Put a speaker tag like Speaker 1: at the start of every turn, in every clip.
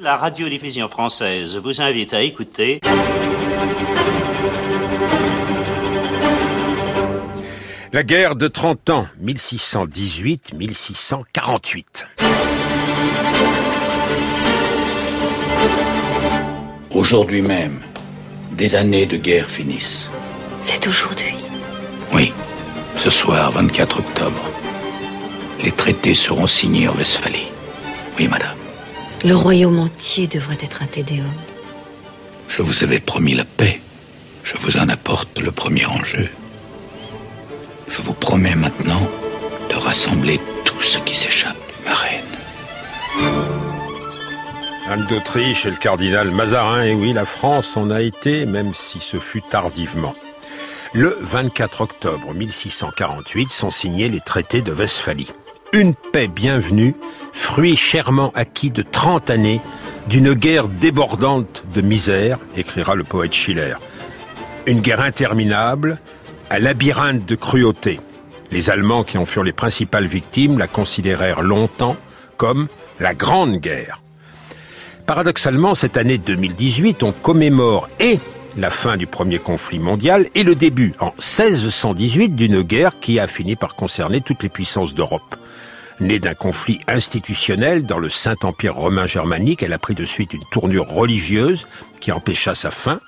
Speaker 1: La radiodiffusion française vous invite à écouter.
Speaker 2: La guerre de 30 ans, 1618-1648.
Speaker 3: Aujourd'hui même, des années de guerre finissent.
Speaker 4: C'est aujourd'hui.
Speaker 3: Oui, ce soir, 24 octobre. Les traités seront signés en Westphalie. Oui, madame.
Speaker 4: Le royaume entier devrait être un tédéum.
Speaker 3: Je vous avais promis la paix. Je vous en apporte le premier enjeu. Je vous promets maintenant de rassembler tout ce qui s'échappe, ma reine.
Speaker 2: Anne d'Autriche et le cardinal Mazarin, et oui, la France en a été, même si ce fut tardivement. Le 24 octobre 1648 sont signés les traités de Westphalie. Une paix bienvenue, fruit chèrement acquis de 30 années d'une guerre débordante de misère, écrira le poète Schiller. Une guerre interminable, un labyrinthe de cruauté. Les Allemands, qui en furent les principales victimes, la considérèrent longtemps comme la Grande Guerre. Paradoxalement, cette année 2018, on commémore et la fin du premier conflit mondial et le début, en 1618, d'une guerre qui a fini par concerner toutes les puissances d'Europe. Née d'un conflit institutionnel dans le Saint-Empire romain germanique, elle a pris de suite une tournure religieuse qui empêcha sa fin.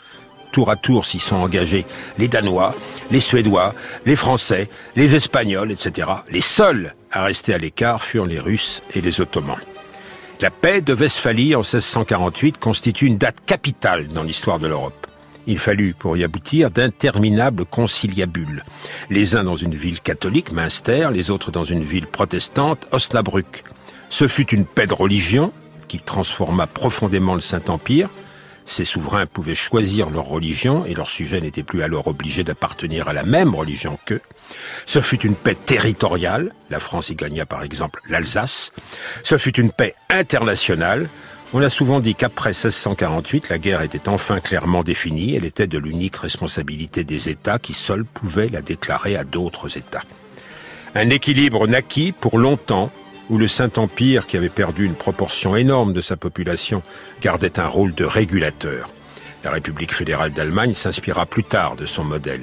Speaker 2: Tour à tour s'y sont engagés les Danois, les Suédois, les Français, les Espagnols, etc. Les seuls à rester à l'écart furent les Russes et les Ottomans. La paix de Westphalie en 1648 constitue une date capitale dans l'histoire de l'Europe. Il fallut, pour y aboutir, d'interminables conciliabules. Les uns dans une ville catholique, Münster, les autres dans une ville protestante, Osnabrück. Ce fut une paix de religion qui transforma profondément le Saint-Empire. Ces souverains pouvaient choisir leur religion et leurs sujets n'étaient plus alors obligés d'appartenir à la même religion qu'eux. Ce fut une paix territoriale. La France y gagna par exemple l'Alsace. Ce fut une paix internationale. On a souvent dit qu'après 1648, la guerre était enfin clairement définie. Elle était de l'unique responsabilité des États qui seuls pouvaient la déclarer à d'autres États. Un équilibre naquit pour longtemps où le Saint-Empire, qui avait perdu une proportion énorme de sa population, gardait un rôle de régulateur. La République fédérale d'Allemagne s'inspira plus tard de son modèle.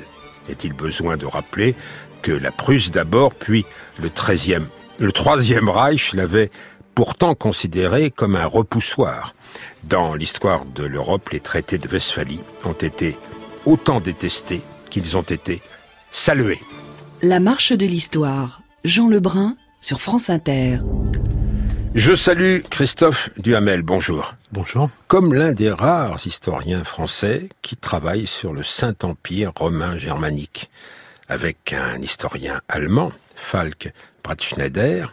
Speaker 2: Est-il besoin de rappeler que la Prusse d'abord, puis le 13e, le Troisième Reich l'avait pourtant considéré comme un repoussoir. Dans l'histoire de l'Europe, les traités de Westphalie ont été autant détestés qu'ils ont été salués.
Speaker 5: La marche de l'histoire. Jean Lebrun sur France Inter.
Speaker 2: Je salue Christophe Duhamel, bonjour.
Speaker 6: Bonjour.
Speaker 2: Comme l'un des rares historiens français qui travaille sur le Saint-Empire romain germanique, avec un historien allemand, Falk Bratschneider,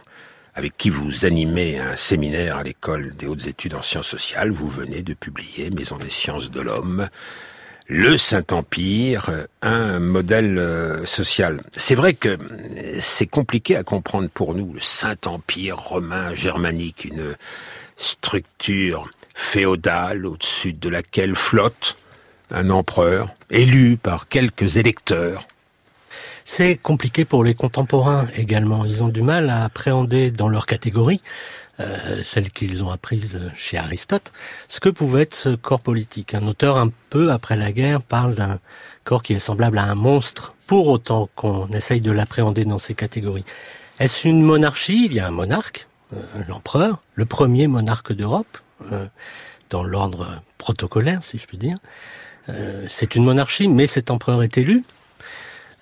Speaker 2: avec qui vous animez un séminaire à l'école des hautes études en sciences sociales. Vous venez de publier Maison des sciences de l'homme, le Saint-Empire, un modèle euh, social. C'est vrai que c'est compliqué à comprendre pour nous, le Saint-Empire romain germanique, une structure féodale au-dessus de laquelle flotte un empereur élu par quelques électeurs
Speaker 6: c'est compliqué pour les contemporains également. Ils ont du mal à appréhender dans leur catégorie, euh, celle qu'ils ont apprise chez Aristote, ce que pouvait être ce corps politique. Un auteur un peu après la guerre parle d'un corps qui est semblable à un monstre, pour autant qu'on essaye de l'appréhender dans ces catégories. Est-ce une monarchie? Il y a un monarque, euh, l'empereur, le premier monarque d'Europe, euh, dans l'ordre protocolaire, si je puis dire. Euh, c'est une monarchie, mais cet empereur est élu.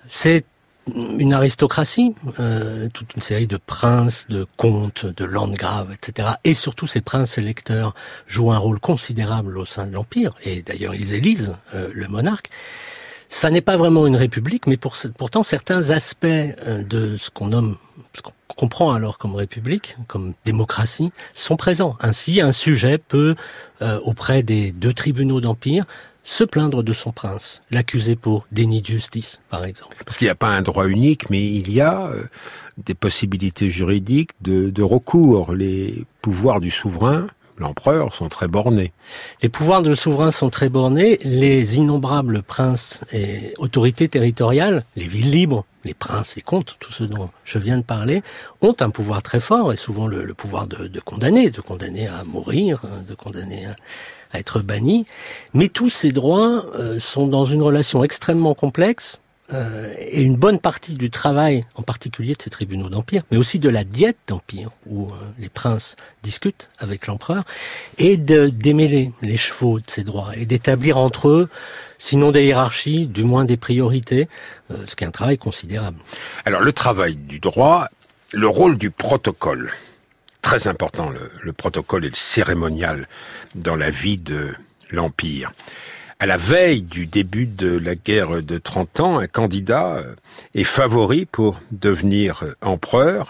Speaker 6: C'est une aristocratie, euh, toute une série de princes, de comtes, de landgraves, etc. Et surtout, ces princes électeurs jouent un rôle considérable au sein de l'Empire, et d'ailleurs ils élisent euh, le monarque. Ça n'est pas vraiment une république, mais pour, pourtant certains aspects euh, de ce qu'on nomme, ce qu'on comprend alors comme république, comme démocratie, sont présents. Ainsi, un sujet peut, auprès des deux tribunaux d'Empire, se plaindre de son prince, l'accuser pour déni de justice, par exemple.
Speaker 2: Parce qu'il n'y a pas un droit unique, mais il y a euh, des possibilités juridiques de, de recours. Les pouvoirs du souverain l'empereur sont très bornés.
Speaker 6: Les pouvoirs de souverain sont très bornés. Les innombrables princes et autorités territoriales, les villes libres, les princes, les comtes, tout ce dont je viens de parler, ont un pouvoir très fort et souvent le, pouvoir de, condamner, de condamner à mourir, de condamner à, être banni. Mais tous ces droits euh, sont dans une relation extrêmement complexe euh, et une bonne partie du travail, en particulier de ces tribunaux d'empire, mais aussi de la diète d'empire, où euh, les princes discutent avec l'empereur, et de démêler les chevaux de ces droits et d'établir entre eux, sinon des hiérarchies, du moins des priorités, ce qui est un travail considérable.
Speaker 2: Alors le travail du droit, le rôle du protocole, très important, le, le protocole et le cérémonial dans la vie de l'empire à la veille du début de la guerre de 30 ans, un candidat euh, est favori pour devenir euh, empereur.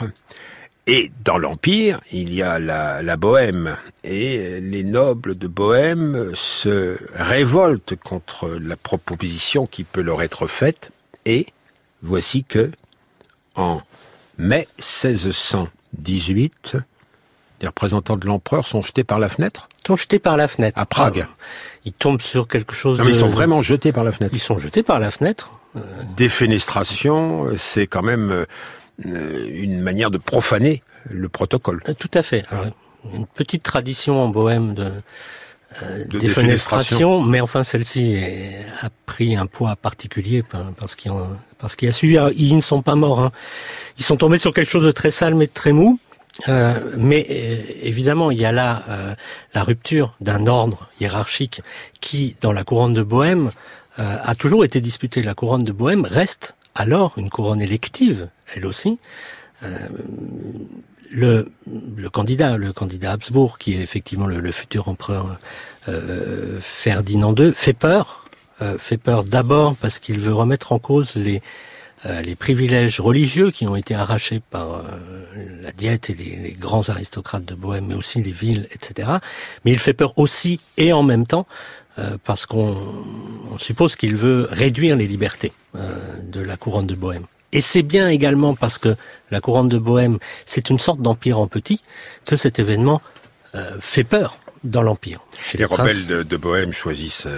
Speaker 2: Et dans l'Empire, il y a la, Bohème. Et les nobles de Bohème se révoltent contre la proposition qui peut leur être faite. Et voici que, en mai 1618, les représentants de l'empereur sont jetés par la fenêtre
Speaker 6: Sont jetés par la fenêtre.
Speaker 2: À Prague. Ah,
Speaker 6: ils tombent sur quelque chose
Speaker 2: non, mais ils sont vraiment jetés par la fenêtre.
Speaker 6: Ils sont jetés par la fenêtre.
Speaker 2: Euh, Défenestration, c'est quand même euh, une manière de profaner le protocole.
Speaker 6: Euh, tout à fait. une petite tradition en Bohème de, défenestration, mais enfin celle-ci a pris un poids particulier parce qu'il parce qu'il a suivi. Ils ne sont pas morts. Hein. Ils sont tombés sur quelque chose de très sale mais de très mou. Euh, mais euh, évidemment, il y a là euh, la rupture d'un ordre hiérarchique qui, dans la couronne de Bohème, a toujours été disputée. La couronne de Bohème reste alors une couronne élective, elle aussi. Le, le, candidat, le candidat Habsbourg, qui est effectivement le, le futur empereur Ferdinand II, fait peur. fait peur d'abord parce qu'il veut remettre en cause les euh, les privilèges religieux qui ont été arrachés par euh, la diète et les, grands aristocrates de Bohème, mais aussi les villes, etc. Mais il fait peur aussi et en même temps euh, parce qu'on suppose qu'il veut réduire les libertés de la couronne de Bohème. Et c'est bien également parce que la couronne de Bohème, c'est une sorte d'empire en petit, que cet événement fait peur dans l'empire.
Speaker 2: Les, rebelles de, Bohème choisissent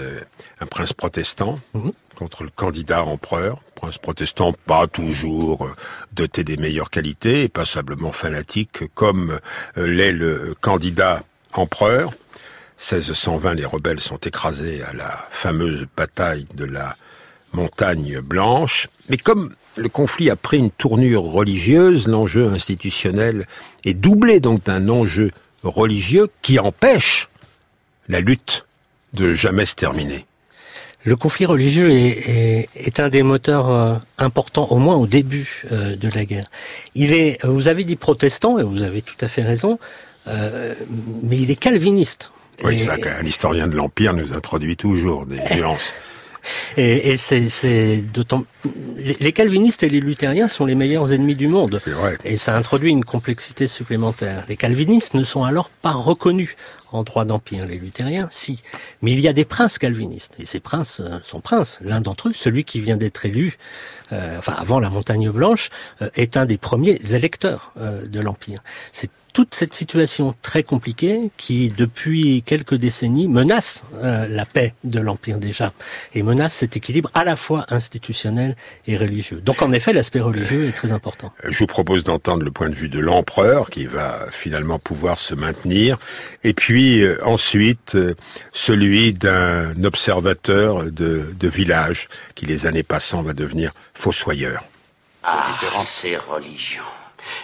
Speaker 2: un prince protestant. Mhm contre le candidat empereur, prince protestant pas toujours euh, doté des meilleures qualités et passablement fanatique comme euh, l'est le candidat empereur. 1620, les rebelles sont écrasés à la fameuse bataille de la montagne blanche. Mais comme le conflit a pris une tournure religieuse, l'enjeu institutionnel est doublé donc d'un enjeu religieux qui empêche la lutte de jamais se terminer.
Speaker 6: Le conflit religieux est, est, un des moteurs euh, importants, au moins au début euh, de la guerre. Il est, vous avez dit protestant, et vous avez tout à fait raison, euh, mais il est calviniste.
Speaker 2: Oui, ça, un historien de l'Empire nous introduit toujours des nuances.
Speaker 6: Et, et c'est d'autant. Les calvinistes et les luthériens sont les meilleurs ennemis du monde.
Speaker 2: C'est vrai.
Speaker 6: Et ça introduit une complexité supplémentaire. Les calvinistes ne sont alors pas reconnus en droit d'empire. Les luthériens, si. Mais il y a des princes calvinistes. Et ces princes euh, sont princes. L'un d'entre eux, celui qui vient d'être élu, euh, enfin avant la Montagne Blanche, euh, est un des premiers électeurs de l'empire. C'est toute cette situation très compliquée qui, depuis quelques décennies, menace la paix de l'Empire déjà et menace cet équilibre à la fois institutionnel et religieux. Donc en effet, l'aspect religieux est très important.
Speaker 2: Je vous propose d'entendre le point de vue de l'empereur qui va finalement pouvoir se maintenir et puis euh, ensuite euh, celui d'un observateur de, de village qui les années passant va devenir fossoyeur.
Speaker 1: Ah, ces religions.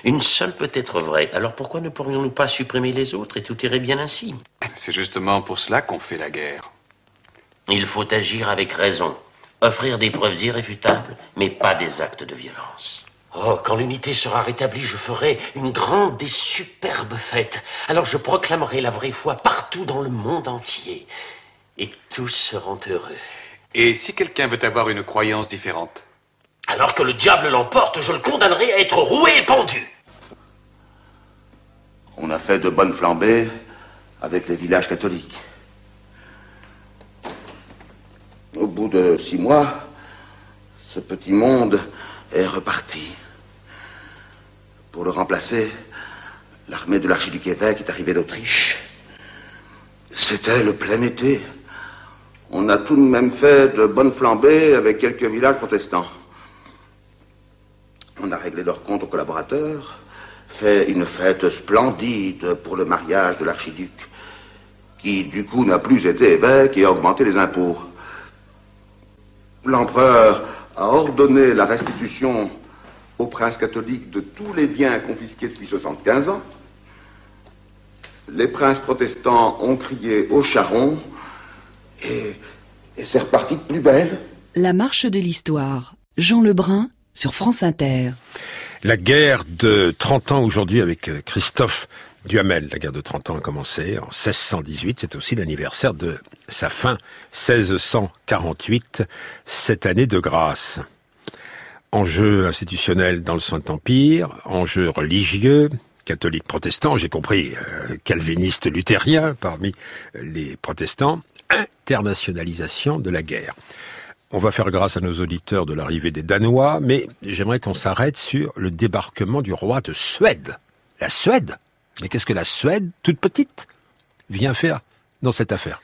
Speaker 1: Une seule peut être vraie. Alors pourquoi ne pourrions-nous pas supprimer les autres et tout irait bien ainsi?
Speaker 7: C'est justement pour cela qu'on fait la guerre.
Speaker 1: Il faut agir avec raison. Offrir des preuves irréfutables, mais pas des actes de violence. Oh, quand l'unité sera rétablie, je ferai une grande et superbe fête. Alors je proclamerai la vraie foi partout dans le monde entier. Et tous seront heureux.
Speaker 7: Et si quelqu'un veut avoir une croyance différente
Speaker 1: alors que le diable l'emporte, je le condamnerai à être roué et pendu.
Speaker 8: On a fait de bonnes flambées avec les villages catholiques. Au bout de six mois, ce petit monde est reparti. Pour le remplacer, l'armée de l'archiduc évêque est arrivée d'Autriche. C'était le plein été. On a tout de même fait de bonnes flambées avec quelques villages protestants. On a réglé leurs comptes aux collaborateurs, fait une fête splendide pour le mariage de l'archiduc, qui du coup n'a plus été évêque et a augmenté les impôts. L'empereur a ordonné la restitution au prince catholique de tous les biens confisqués depuis 75 ans. Les princes protestants ont crié au charron et, et c'est reparti de plus belle.
Speaker 5: La marche de l'histoire. Jean Lebrun sur France Inter.
Speaker 2: La guerre de 30 ans aujourd'hui avec euh, Christophe Duhamel. La guerre de 30 ans a commencé en 1618. C'est aussi l'anniversaire de sa fin, 1648, cette année de grâce. Enjeux institutionnels dans le Saint-Empire, enjeux religieux, catholiques protestants, j'ai compris, euh, calvinistes luthériens parmi les protestants, internationalisation de la guerre. On va faire grâce à nos auditeurs de l'arrivée des Danois, mais j'aimerais qu'on s'arrête sur le débarquement du roi de Suède. La Suède Mais qu'est-ce que la Suède, toute petite, vient faire dans cette affaire?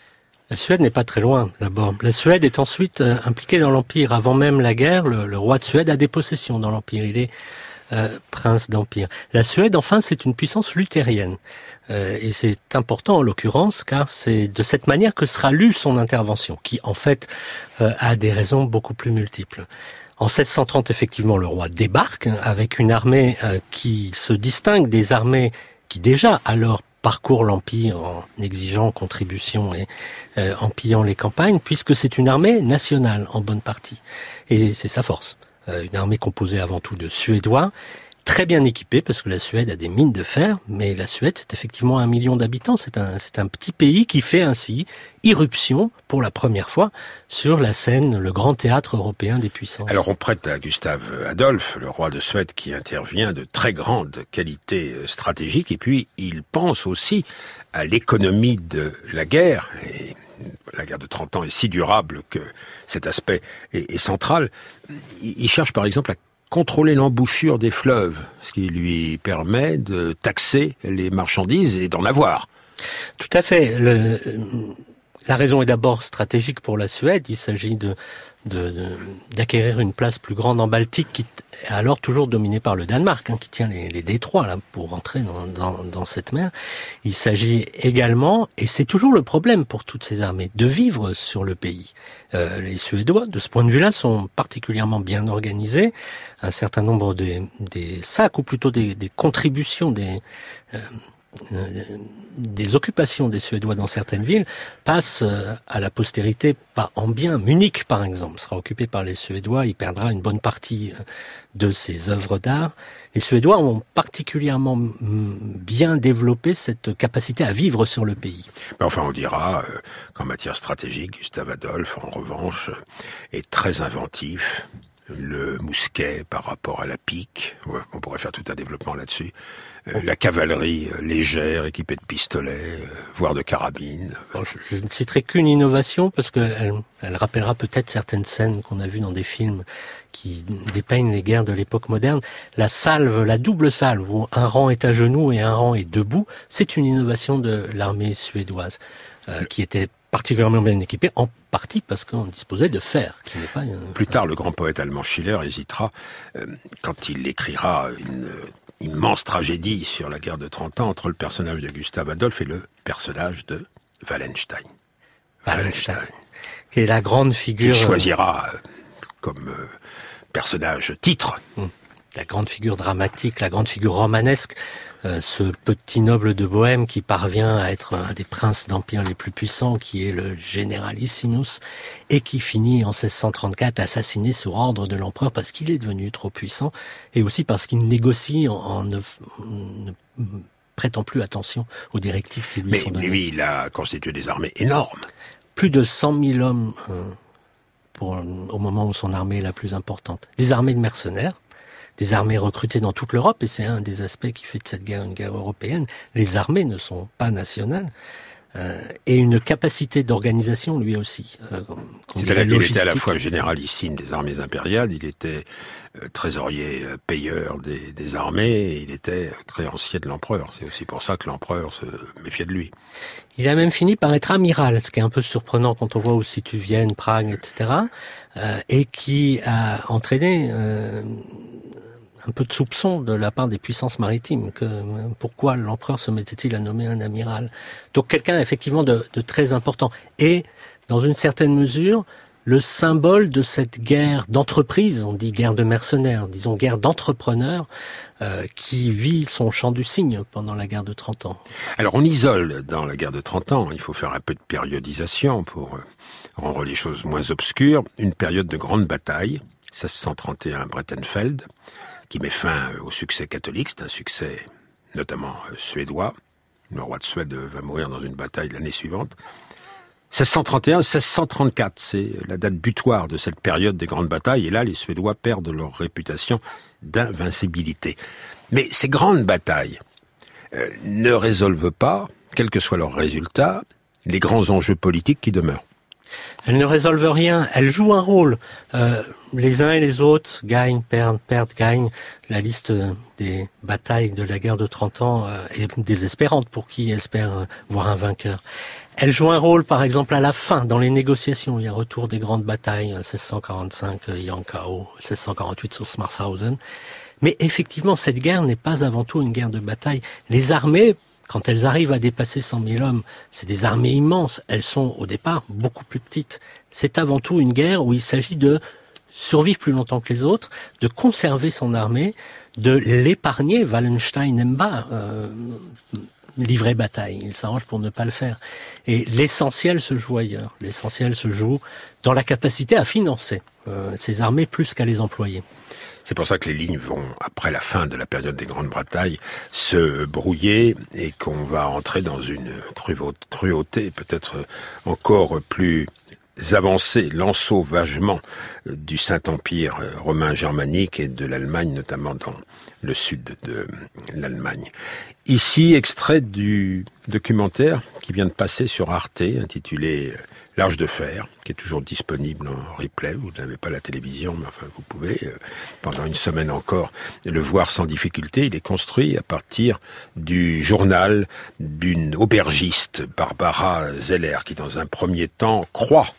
Speaker 6: La Suède n'est pas très loin, d'abord. La Suède est ensuite euh, impliquée dans l'Empire. Avant même la guerre, le, roi de Suède a des possessions dans l'Empire. Il est euh, prince d'Empire. La Suède, enfin, c'est une puissance luthérienne. Euh, et c'est important en l'occurrence car c'est de cette manière que sera lue son intervention, qui en fait a des raisons beaucoup plus multiples. En 1630, effectivement, le roi débarque avec une armée qui se distingue des armées qui déjà alors parcourent l'empire en exigeant contribution et euh, en pillant les campagnes, puisque c'est une armée nationale en bonne partie. Et c'est sa force. Euh, une armée composée avant tout de Suédois très bien équipé parce que la Suède a des mines de fer, mais la Suède c'est effectivement un million d'habitants. C'est un, c'est un petit pays qui fait ainsi irruption pour la première fois sur la scène, le grand théâtre européen des puissances.
Speaker 2: Alors on prête à Gustave Adolphe, le roi de Suède, qui intervient de très grandes qualités euh, stratégiques, et puis il pense aussi à l'économie de la guerre. Et la guerre de 30 ans est si durable que cet aspect est central. Il cherche par exemple à contrôler l'embouchure des fleuves, ce qui lui permet de taxer les marchandises et d'en avoir.
Speaker 6: Tout à fait. La raison est d'abord stratégique pour la Suède. Il s'agit de d'acquérir de, une place plus grande en Baltique, qui est alors toujours dominée par le Danemark, hein, qui tient les, les, détroits là, pour entrer dans, dans, dans cette mer. Il s'agit également, et c'est toujours le problème pour toutes ces armées, de vivre sur le pays. Euh, les Suédois, de ce point de vue-là, sont particulièrement bien organisés. Un certain nombre des, des sacs, ou plutôt des, des contributions, des... Euh, des occupations des Suédois dans certaines villes passent euh, à la postérité pas en bien. Munich, par exemple, sera occupé par les Suédois, il perdra une bonne partie euh, de ses œuvres d'art. Les Suédois ont particulièrement bien développé cette capacité à vivre sur le pays.
Speaker 2: Mais enfin, on dira euh, qu'en matière stratégique, Gustave Adolphe, en revanche, est très inventif, le mousquet par rapport à la pique. On pourrait faire tout un développement là-dessus. Euh, la cavalerie euh, légère, équipée de pistolets, euh, voire de carabines.
Speaker 6: Bon, je, je, ne citerai qu'une innovation parce qu'elle elle rappellera peut-être certaines scènes qu'on a vues dans des films qui dépeignent les guerres de l'époque moderne. La salve, la double salve, où un rang est à genoux et un rang est debout, c'est une innovation de l'armée suédoise euh, qui était particulièrement bien équipée, en partie parce qu'on disposait de fer, qui n'est pas...
Speaker 2: Plus tard, le grand poète allemand Schiller hésitera, euh, quand il écrira une immense tragédie sur la guerre de 30 ans entre le personnage de Gustave Adolphe et le personnage de Wallenstein.
Speaker 6: Wallenstein, Wallenstein qui est la grande figure...
Speaker 2: Il choisira euh, comme euh, personnage titre.
Speaker 6: La grande figure dramatique, la grande figure romanesque, euh, ce petit noble de Bohême qui parvient à être un des princes d'empire les plus puissants, qui est le généralissimus, et qui finit en 1634 assassiné sur ordre de l'empereur parce qu'il est devenu trop puissant, et aussi parce qu'il négocie en, en ne, ne prêtant plus attention aux directives qui lui
Speaker 2: Mais
Speaker 6: sont données.
Speaker 2: Mais lui, il a constitué des armées énormes.
Speaker 6: Plus de 100 000 hommes euh, pour, au moment où son armée est la plus importante. Des armées de mercenaires, des armées recrutées dans toute l'Europe, et c'est un des aspects qui fait de cette guerre une guerre européenne. Les armées ne sont pas nationales. euh, et une capacité d'organisation lui aussi. Euh,
Speaker 2: il était à la fois généralissime des armées impériales, il était euh, trésorier payeur des, des, armées, et il était créancier de l'empereur. C'est aussi pour ça que l'empereur se méfiait de lui.
Speaker 6: Il a même fini par être amiral, ce qui est un peu surprenant quand on voit aussi tu Vienne, Prague, etc. Euh, et qui a entraîné euh, un peu de soupçon de la part des puissances maritimes. Que, pourquoi l'empereur se mettait-il à nommer un amiral Donc quelqu'un effectivement de, très important. Et dans une certaine mesure, le symbole de cette guerre d'entreprise, on dit guerre de mercenaires, disons guerre d'entrepreneurs, euh, qui vit son champ du cygne pendant la guerre de 30 ans.
Speaker 2: Alors on isole dans la guerre de 30 ans, il faut faire un peu de périodisation pour euh, rendre les choses moins obscures, une période de grande bataille, 1631 Brettenfeld, qui met fin au succès catholique, c'est un succès notamment euh, suédois. Le roi de Suède va mourir dans une bataille l'année suivante. 1631-1634, c'est la date butoir de cette période des grandes batailles, et là les Suédois perdent leur réputation d'invincibilité. Mais ces grandes batailles euh, ne résolvent pas, quel que soit leur résultat, les grands enjeux politiques qui demeurent.
Speaker 6: Elles ne résolvent rien, elles jouent un rôle. Euh, les uns et les autres gagnent, perdent, perdent, gagnent. La liste des batailles de la guerre de 30 ans euh, est désespérante pour qui espère voir un vainqueur. Elles jouent un rôle, par exemple, à la fin, dans les négociations. Il y a retour des grandes batailles, 1645, Yankao, 1648 sur Smarshausen. Mais effectivement, cette guerre n'est pas avant tout une guerre de bataille. Les armées quand elles arrivent à dépasser 100 000 hommes, c'est des armées immenses. Elles sont au départ beaucoup plus petites. C'est avant tout une guerre où il s'agit de survivre plus longtemps que les autres, de conserver son armée, de l'épargner. Wallenstein n'aime pas euh, livrer bataille. Il s'arrange pour ne pas le faire. Et l'essentiel se joue ailleurs. L'essentiel se joue dans la capacité à financer euh, ces armées plus qu'à les employer.
Speaker 2: C'est pour ça que les lignes vont, après la fin de la période des grandes batailles, se brouiller et qu'on va entrer dans une cruauté peut-être encore plus avancée, l'ensauvagement du Saint-Empire romain germanique et de l'Allemagne, notamment dans le sud de l'Allemagne. Ici, extrait du documentaire qui vient de passer sur Arte, intitulé L'Arche de Fer, qui est toujours disponible en replay. Vous n'avez pas la télévision, mais enfin, vous pouvez, euh, pendant une semaine encore, le voir sans difficulté. Il est construit à partir du journal d'une aubergiste, Barbara Zeller, qui, dans un premier temps, croit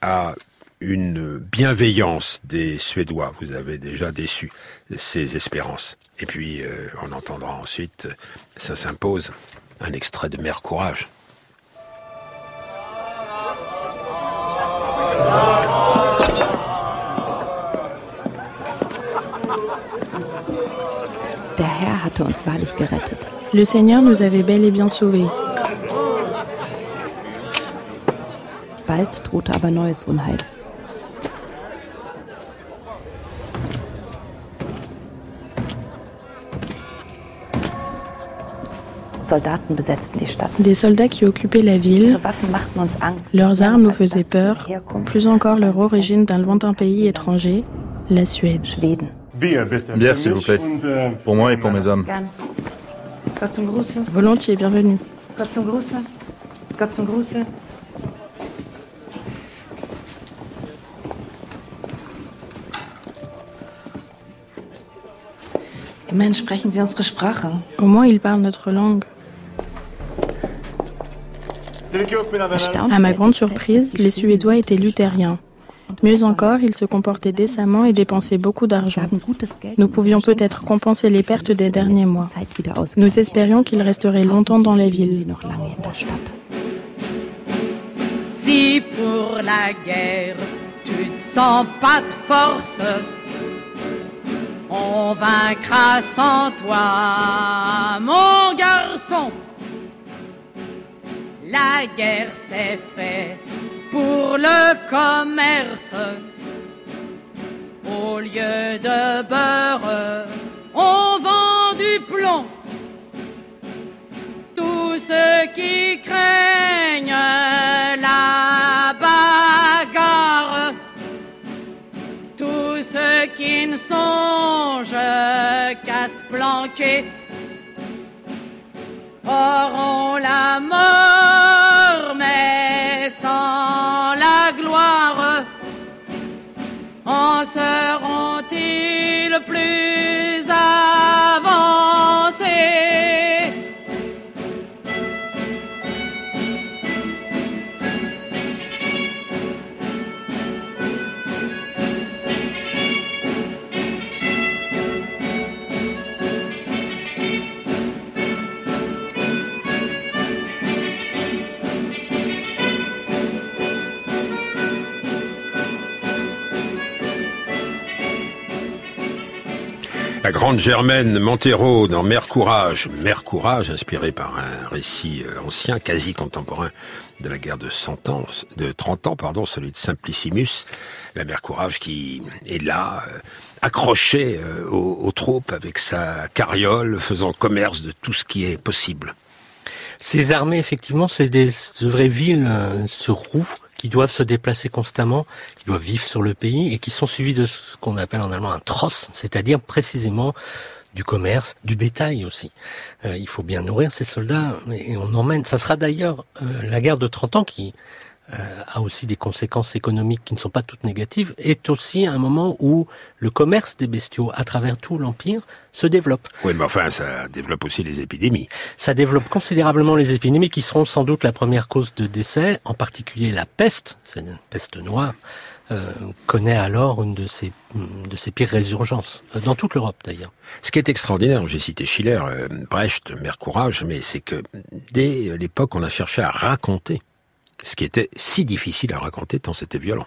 Speaker 2: à une bienveillance des Suédois. Vous avez déjà déçu ses espérances. Et puis, euh, on entendra ensuite, ça s'impose, un extrait de Mère Courage.
Speaker 9: Der Herr hatte uns wahrlich gerettet.
Speaker 10: Le Seigneur nous avait bel et bien sauvés.
Speaker 9: Bald drohte aber neues Unheil.
Speaker 10: Des soldats qui occupaient la ville. Leurs armes nous faisaient peur, plus encore leur origine d'un lointain pays étranger, la Suède.
Speaker 11: Bière, s'il vous plaît. Pour moi et pour mes hommes.
Speaker 10: Volontiers, bienvenue. Au moins, ils parlent notre langue. À ma grande surprise, les Suédois étaient luthériens. Mieux encore, ils se comportaient décemment et dépensaient beaucoup d'argent. Nous pouvions peut-être compenser les pertes des derniers mois. Nous espérions qu'ils resteraient longtemps dans la ville.
Speaker 12: Si pour la guerre tu ne sens pas de force, on vaincra sans toi, mon garçon. La guerre s'est faite pour le commerce. Au lieu de beurre, on vend du plomb. Tous ceux qui craignent la bagarre, tous ceux qui ne songent qu'à se planquer auront la mort.
Speaker 2: Grande Germaine Montero dans Mère Courage. Mère Courage, inspiré par un récit euh, ancien, quasi contemporain de la guerre de 100 ans, de 30 ans, pardon, celui de Simplicimus. La Mère Courage qui est là, euh, accrochée euh, aux, troupes avec sa carriole, faisant commerce de tout ce qui est possible.
Speaker 6: Ces armées, effectivement, c'est des vraies villes sur roues qui doivent se déplacer constamment, qui doivent vivre sur le pays et qui sont suivis de ce qu'on appelle en allemand un tross, c'est-à-dire précisément du commerce, du bétail aussi. Euh, il faut bien nourrir ces soldats et on emmène. Ça sera d'ailleurs euh, la guerre de 30 ans qui a aussi des conséquences économiques qui ne sont pas toutes négatives, est aussi un moment où le commerce des bestiaux à travers tout l'Empire se développe.
Speaker 2: Oui, mais enfin, ça développe aussi les épidémies.
Speaker 6: Ça développe considérablement les épidémies qui seront sans doute la première cause de décès, en particulier la peste, c'est une peste noire, euh, connaît alors une de ses, de ses pires résurgences, euh, dans toute l'Europe d'ailleurs.
Speaker 2: Ce qui est extraordinaire, j'ai cité Schiller, euh, Brecht, Mère Courage, mais c'est que dès l'époque, on a cherché à raconter ce qui était si difficile à raconter tant c'était violent.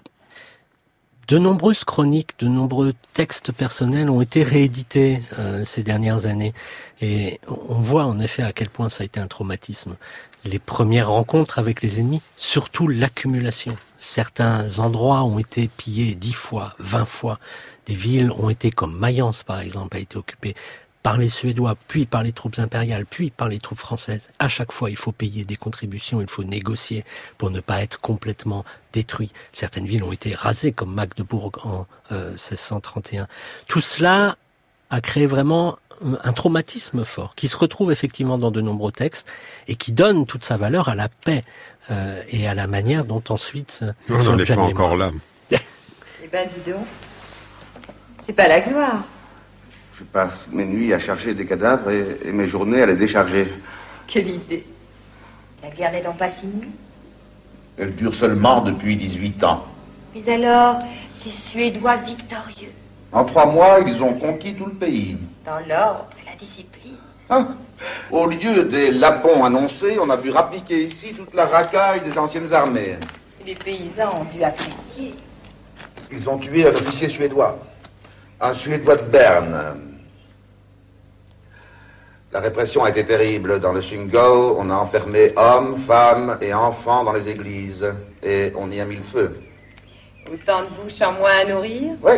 Speaker 6: De nombreuses chroniques, de nombreux textes personnels ont été réédités euh, ces dernières années et on voit en effet à quel point ça a été un traumatisme. Les premières rencontres avec les ennemis, surtout l'accumulation. Certains endroits ont été pillés dix fois, vingt fois. Des villes ont été comme Mayence par exemple a été occupée par les Suédois, puis par les troupes impériales, puis par les troupes françaises. À chaque fois, il faut payer des contributions, il faut négocier pour ne pas être complètement détruit. Certaines villes ont été rasées, comme Magdebourg en 1631. Euh, Tout cela a créé vraiment un traumatisme fort, qui se retrouve effectivement dans de nombreux textes et qui donne toute sa valeur à la paix euh, et à la manière dont ensuite...
Speaker 2: Euh, on n'en est pas encore là.
Speaker 13: eh ben, dis donc, c'est pas la gloire.
Speaker 8: Je passe mes nuits à charger des cadavres et, mes journées à les décharger.
Speaker 13: Quelle idée. La guerre n'est donc pas finie?
Speaker 3: Elle dure seulement depuis 18 ans.
Speaker 13: Mais alors, les Suédois victorieux
Speaker 8: En trois mois, ils ont conquis tout le pays.
Speaker 13: Dans l'ordre et la discipline.
Speaker 8: Hein Au lieu des lapons annoncés, on a vu rappliquer ici toute la racaille des anciennes armées.
Speaker 13: Les paysans ont dû apprécier.
Speaker 8: Ils ont tué un officier suédois. Un Suédois de Berne, la répression a été terrible. Dans le Shingo, on a enfermé hommes, femmes et enfants dans les églises. Et on y a mis le feu.
Speaker 13: Autant de bouches en moins à nourrir
Speaker 8: Oui.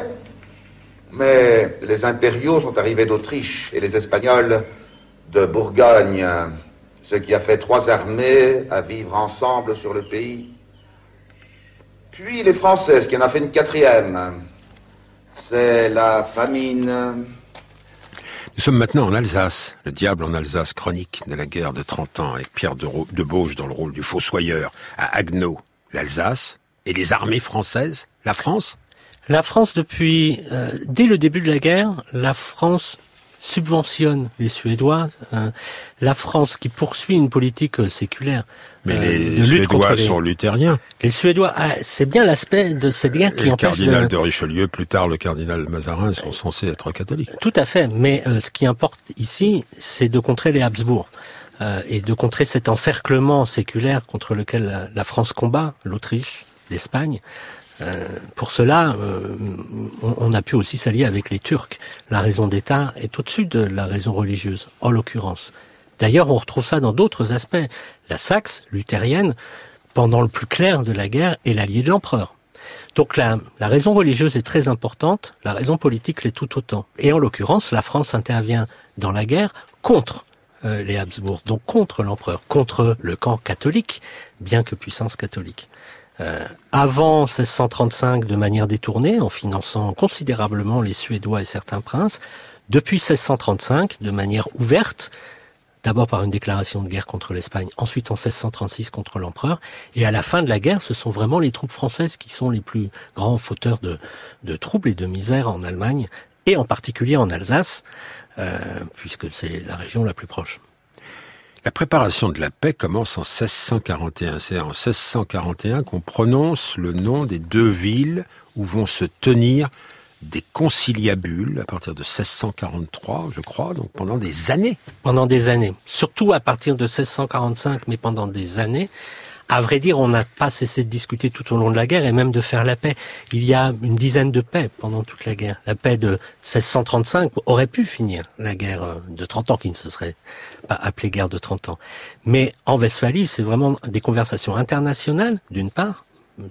Speaker 8: Mais les impériaux sont arrivés d'Autriche et les Espagnols de Bourgogne, ce qui a fait trois armées à vivre ensemble sur le pays. Puis les Françaises, qui en a fait une quatrième. C'est la famine,
Speaker 2: nous sommes maintenant en Alsace, le diable en Alsace, chronique de la guerre de 30 ans, avec Pierre de, de dans le rôle du fossoyeur, à Agneau, l'Alsace, et les armées françaises, la France?
Speaker 6: La France, depuis, euh, dès le début de la guerre, la France subventionne les Suédois. Hein. la France qui poursuit une politique euh, séculaire.
Speaker 2: Mais euh, les Suédois sont luthériens.
Speaker 6: Les Suédois, ah, c'est bien l'aspect de cette guerre qui
Speaker 2: le
Speaker 6: empêche.
Speaker 2: Le cardinal de... Richelieu, plus tard le cardinal Mazarin, sont censés être catholiques.
Speaker 6: Tout à fait. Mais euh, ce qui importe ici, c'est de contrer les Habsbourg. et de contrer cet encerclement séculaire contre lequel la France combat, l'Autriche, l'Espagne, euh, pour cela, euh, on, a pu aussi s'allier avec les Turcs. La raison d'État est au-dessus de la raison religieuse, en l'occurrence. D'ailleurs, on retrouve ça dans d'autres aspects. La Saxe, luthérienne, pendant le plus clair de la guerre, est l'allié de l'empereur. Donc la, la, raison religieuse est très importante, la raison politique l'est tout autant. Et en l'occurrence, la France intervient dans la guerre contre euh, les Habsbourg, donc contre l'empereur, contre le camp catholique, bien que puissance catholique. Euh, avant 1635 de manière détournée, en finançant considérablement les Suédois et certains princes, depuis 1635 de manière ouverte, d'abord par une déclaration de guerre contre l'Espagne, ensuite en 1636 contre l'empereur, et à la fin de la guerre, ce sont vraiment les troupes françaises qui sont les plus grands fauteurs de, troubles et de misère en Allemagne, et en particulier en Alsace, euh, puisque c'est la région la plus proche.
Speaker 2: La préparation de la paix commence en 1641. C'est en 1641 qu'on prononce le nom des deux villes où vont se tenir des conciliabules à partir de 1643, je crois, donc pendant des années.
Speaker 6: Pendant des années. Surtout à partir de 1645, mais pendant des années, à vrai dire, on n'a pas cessé de discuter tout au long de la guerre et même de faire la paix. Il y a une dizaine de paix pendant toute la guerre. La paix de 1635 aurait pu finir la guerre euh, de 30 ans, qui ne se serait pas appelée guerre de 30 ans. Mais en Westphalie, c'est vraiment des conversations internationales, d'une part.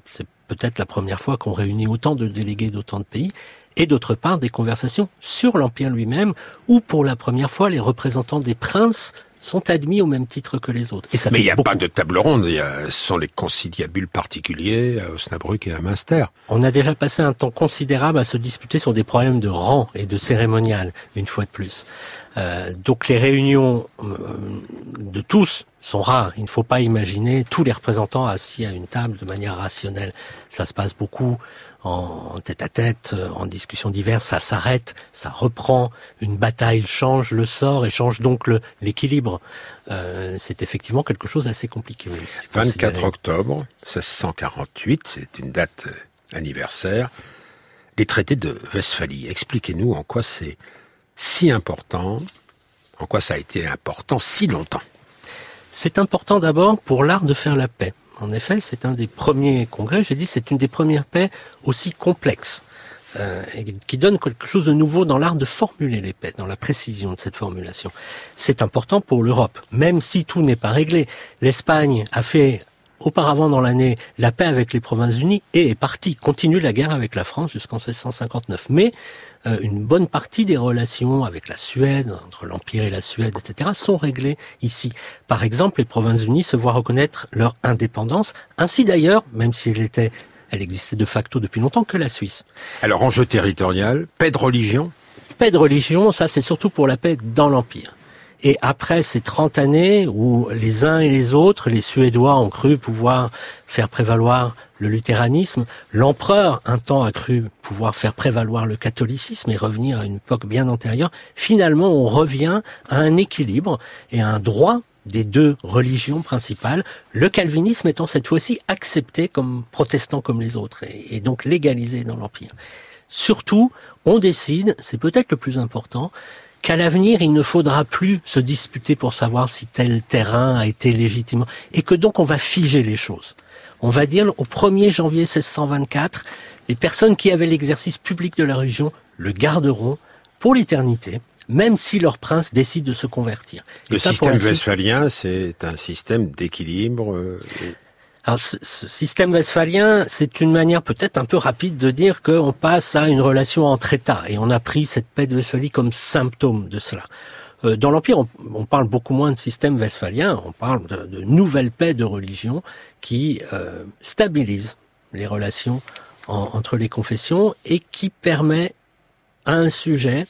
Speaker 6: C'est peut-être la première fois qu'on réunit autant de délégués d'autant de pays et d'autre part des conversations sur l'Empire lui-même, où pour la première fois les représentants des princes sont admis au même titre que les autres.
Speaker 2: Et ça Mais il n'y a pas de table ronde, il y a, ce sont les conciliabules particuliers à Osnabrück et à Münster.
Speaker 6: On a déjà passé un temps considérable à se disputer sur des problèmes de rang et de cérémonial, une fois de plus. Euh, donc les réunions euh, de tous sont rares. Il ne faut pas imaginer tous les représentants assis à une table de manière rationnelle. Ça se passe beaucoup en tête à tête, en discussions diverses, ça s'arrête, ça reprend, une bataille change le sort et change donc l'équilibre. Euh, c'est effectivement quelque chose d'assez compliqué.
Speaker 2: 24 octobre 1648, c'est une date euh, anniversaire. Les traités de Westphalie, expliquez-nous en quoi c'est si important, en quoi ça a été important si longtemps.
Speaker 6: C'est important d'abord pour l'art de faire la paix. En effet, c'est un des premiers congrès, j'ai dit, c'est une des premières paix aussi complexes. Euh, qui donne quelque chose de nouveau dans l'art de formuler les paix, dans la précision de cette formulation. C'est important pour l'Europe, même si tout n'est pas réglé. L'Espagne a fait auparavant dans l'année la paix avec les Provinces-Unies et est partie, continue la guerre avec la France jusqu'en 1659. Mais euh, une bonne partie des relations avec la Suède, entre l'Empire et la Suède, etc., sont réglées ici. Par exemple, les Provinces-Unies se voient reconnaître leur indépendance, ainsi d'ailleurs, même s'il était elle existait de facto depuis longtemps que la Suisse.
Speaker 2: Alors enjeu territorial, paix de religion?
Speaker 6: Paix de religion, ça c'est surtout pour la paix dans l'Empire. Et après ces 30 années où les uns et les autres, les Suédois ont cru pouvoir faire prévaloir le luthéranisme, l'empereur un temps a cru pouvoir faire prévaloir le catholicisme et revenir à une époque bien antérieure, finalement on revient à un équilibre et à un droit des deux religions principales, le calvinisme étant cette fois-ci accepté comme protestant comme les autres et, donc légalisé dans l'Empire. Surtout, on décide, c'est peut-être le plus important, qu'à l'avenir, il ne faudra plus se disputer pour savoir si tel terrain a été légitimement, et que donc on va figer les choses. On va dire au 1er janvier 1624, les personnes qui avaient l'exercice public de la religion le garderont pour l'éternité, même si leur prince décide de se convertir.
Speaker 2: le système westphalien, c'est un système d'équilibre. Euh,
Speaker 6: alors, ce, système westphalien, c'est une manière peut-être un peu rapide de dire qu'on passe à une relation entre États, et on a pris cette paix de Westphalie comme symptôme de cela. Euh, dans l'Empire, on, parle beaucoup moins de système westphalien, on parle de, de nouvelles paix de religion qui euh, stabilisent les relations entre les confessions et qui permet à un sujet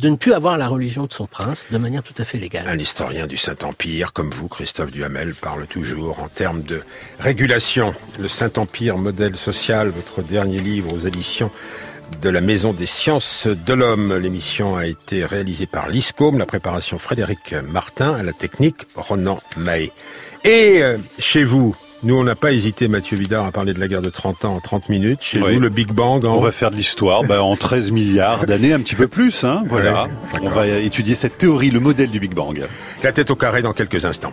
Speaker 6: de ne plus avoir la religion de son prince de manière tout à fait légale.
Speaker 2: Un historien du Saint-Empire, comme vous, Christophe Duhamel, parle toujours en termes de régulation. Le Saint-Empire, modèle social, votre dernier livre aux éditions de la Maison des Sciences de l'Homme. L'émission a été réalisée par l'ISCOM, la préparation Frédéric Martin, à la technique Ronan Mahé. Et euh, chez vous, nous, on n'a pas hésité, Mathieu Vidard, à parler de la guerre de 30 ans en 30 minutes. Chez nous, le Big Bang
Speaker 11: On va faire de l'histoire bah, en 13 milliards d'années, un petit peu plus. Hein, voilà. on va étudier cette théorie, le modèle du Big Bang.
Speaker 2: La tête au carré dans quelques instants.